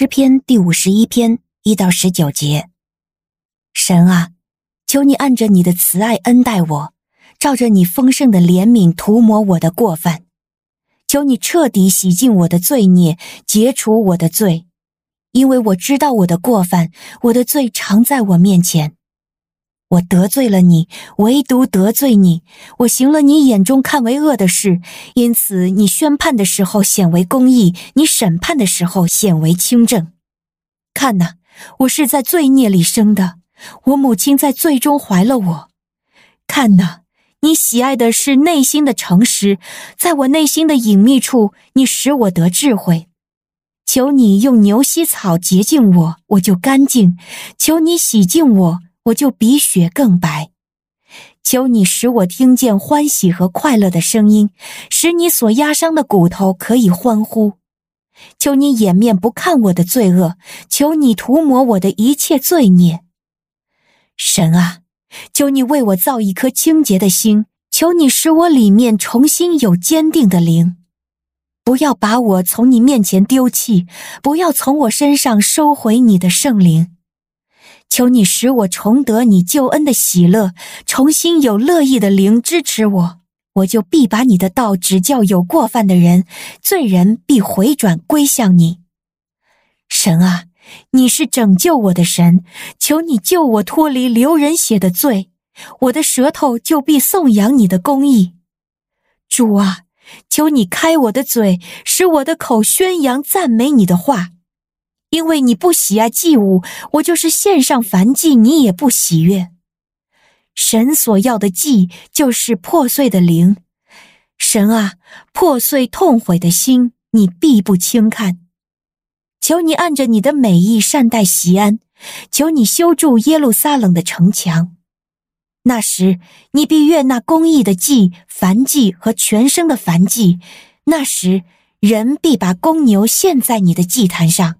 诗篇第五十一篇一到十九节。神啊，求你按着你的慈爱恩待我，照着你丰盛的怜悯涂抹我的过犯。求你彻底洗净我的罪孽，解除我的罪，因为我知道我的过犯，我的罪常在我面前。我得罪了你，唯独得罪你。我行了你眼中看为恶的事，因此你宣判的时候显为公义，你审判的时候显为清正。看哪，我是在罪孽里生的，我母亲在罪中怀了我。看哪，你喜爱的是内心的诚实，在我内心的隐秘处，你使我得智慧。求你用牛膝草洁净我，我就干净；求你洗净我。我就比雪更白，求你使我听见欢喜和快乐的声音，使你所压伤的骨头可以欢呼。求你掩面不看我的罪恶，求你涂抹我的一切罪孽。神啊，求你为我造一颗清洁的心，求你使我里面重新有坚定的灵。不要把我从你面前丢弃，不要从我身上收回你的圣灵。求你使我重得你救恩的喜乐，重新有乐意的灵支持我，我就必把你的道指教有过犯的人，罪人必回转归向你。神啊，你是拯救我的神，求你救我脱离流人血的罪，我的舌头就必颂扬你的公义。主啊，求你开我的嘴，使我的口宣扬赞美你的话。因为你不喜爱祭物，我就是献上燔祭，你也不喜悦。神所要的祭就是破碎的灵，神啊，破碎痛悔的心，你必不轻看。求你按着你的美意善待锡安，求你修筑耶路撒冷的城墙。那时你必悦那公义的祭、燔祭和全牲的燔祭。那时人必把公牛献在你的祭坛上。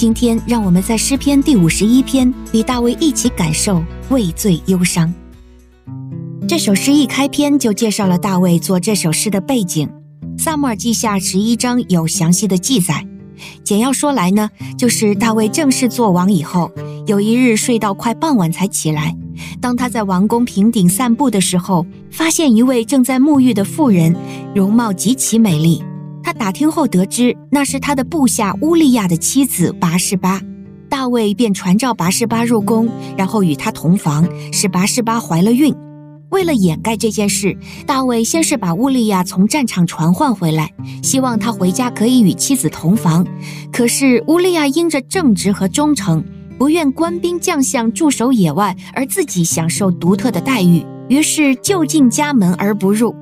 今天，让我们在诗篇第五十一篇与大卫一起感受畏罪忧伤。这首诗一开篇就介绍了大卫做这首诗的背景，《撒母耳记下》十一章有详细的记载。简要说来呢，就是大卫正式做王以后，有一日睡到快傍晚才起来。当他在王宫平顶散步的时候，发现一位正在沐浴的妇人，容貌极其美丽。他打听后得知，那是他的部下乌利亚的妻子拔示巴。大卫便传召拔示巴入宫，然后与他同房，使拔示巴怀了孕。为了掩盖这件事，大卫先是把乌利亚从战场传唤回来，希望他回家可以与妻子同房。可是乌利亚因着正直和忠诚，不愿官兵将相驻守野外，而自己享受独特的待遇，于是就进家门而不入。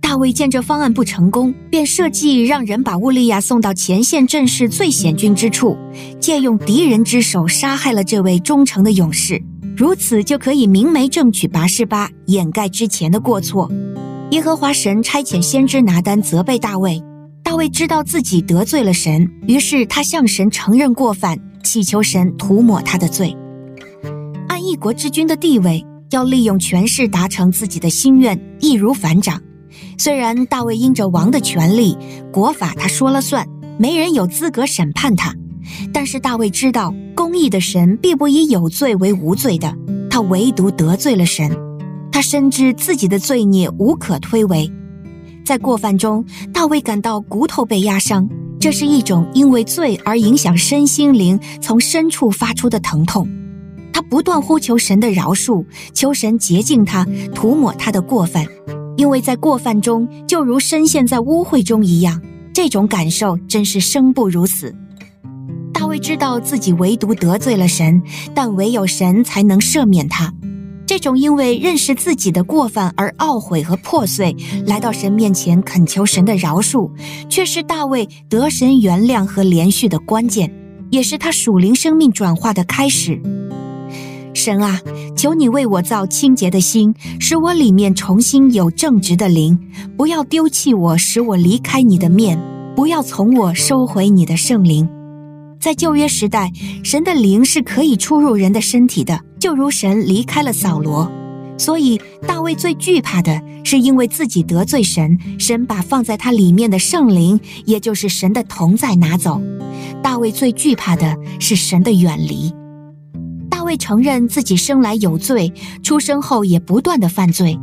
大卫见这方案不成功，便设计让人把乌利亚送到前线阵势最险峻之处，借用敌人之手杀害了这位忠诚的勇士，如此就可以明媒正娶拔示巴，掩盖之前的过错。耶和华神差遣先知拿单责备大卫，大卫知道自己得罪了神，于是他向神承认过犯，祈求神涂抹他的罪。按一国之君的地位，要利用权势达成自己的心愿，易如反掌。虽然大卫因着王的权力，国法他说了算，没人有资格审判他，但是大卫知道，公义的神必不以有罪为无罪的，他唯独得罪了神，他深知自己的罪孽无可推诿，在过犯中，大卫感到骨头被压伤，这是一种因为罪而影响身心灵从深处发出的疼痛，他不断呼求神的饶恕，求神洁净他，涂抹他的过犯。因为在过犯中，就如深陷在污秽中一样，这种感受真是生不如死。大卫知道自己唯独得罪了神，但唯有神才能赦免他。这种因为认识自己的过犯而懊悔和破碎，来到神面前恳求神的饶恕，却是大卫得神原谅和怜恤的关键，也是他属灵生命转化的开始。神啊，求你为我造清洁的心，使我里面重新有正直的灵，不要丢弃我，使我离开你的面，不要从我收回你的圣灵。在旧约时代，神的灵是可以出入人的身体的，就如神离开了扫罗。所以大卫最惧怕的是因为自己得罪神，神把放在他里面的圣灵，也就是神的同在拿走。大卫最惧怕的是神的远离。大卫承认自己生来有罪，出生后也不断的犯罪，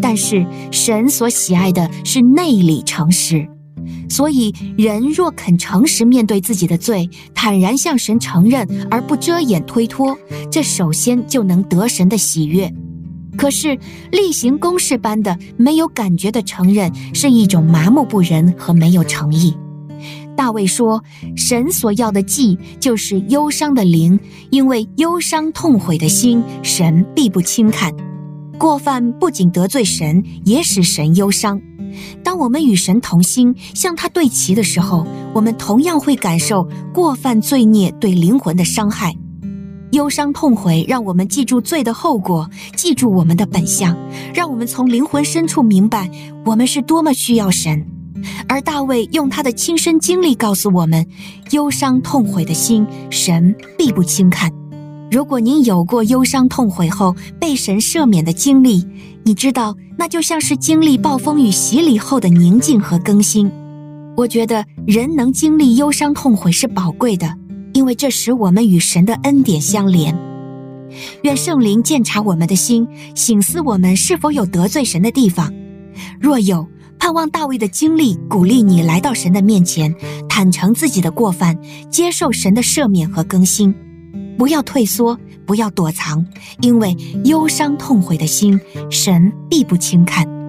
但是神所喜爱的是内里诚实。所以，人若肯诚实面对自己的罪，坦然向神承认，而不遮掩推脱，这首先就能得神的喜悦。可是，例行公事般的没有感觉的承认，是一种麻木不仁和没有诚意。大卫说：“神所要的祭，就是忧伤的灵，因为忧伤痛悔的心，神必不轻看。过犯不仅得罪神，也使神忧伤。”当我们与神同心，向他对齐的时候，我们同样会感受过犯罪孽对灵魂的伤害。忧伤痛悔，让我们记住罪的后果，记住我们的本相，让我们从灵魂深处明白我们是多么需要神。而大卫用他的亲身经历告诉我们：忧伤痛悔的心，神必不轻看。如果您有过忧伤痛悔后被神赦免的经历，你知道，那就像是经历暴风雨洗礼后的宁静和更新。我觉得人能经历忧伤痛悔是宝贵的，因为这使我们与神的恩典相连。愿圣灵鉴察我们的心，省思我们是否有得罪神的地方。若有，盼望大卫的经历鼓励你来到神的面前，坦诚自己的过犯，接受神的赦免和更新。不要退缩，不要躲藏，因为忧伤痛悔的心，神必不轻看。